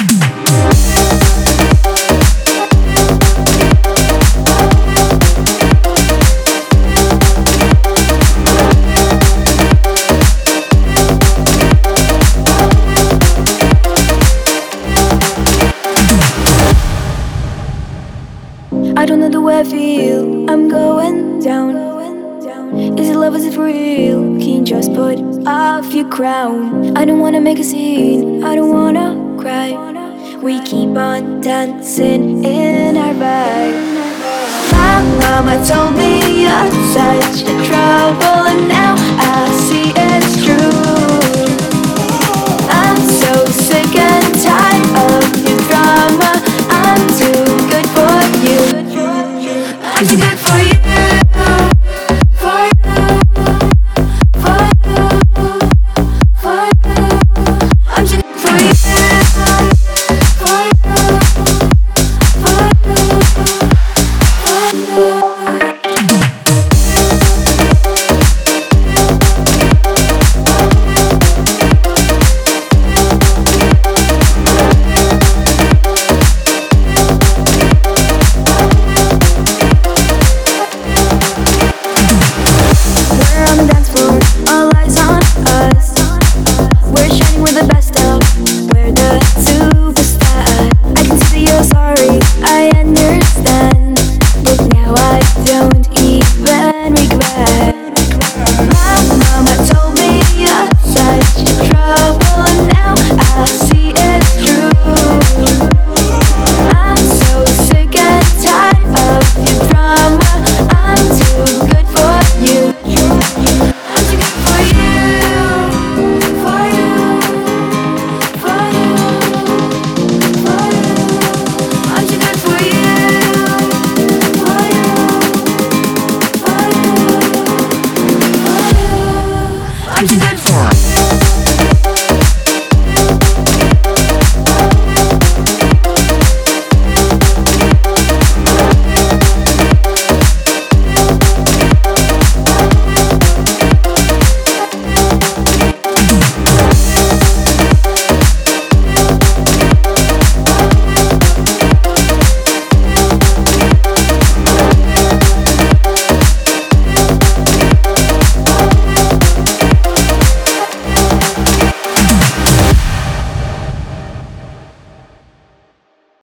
I don't know the way I feel. I'm going down. Is it love? Is it real? Can you just put off your crown? I don't wanna make a scene. I don't wanna cry. We keep on dancing in our bag. My mama told me you're such a trouble and now. I'm for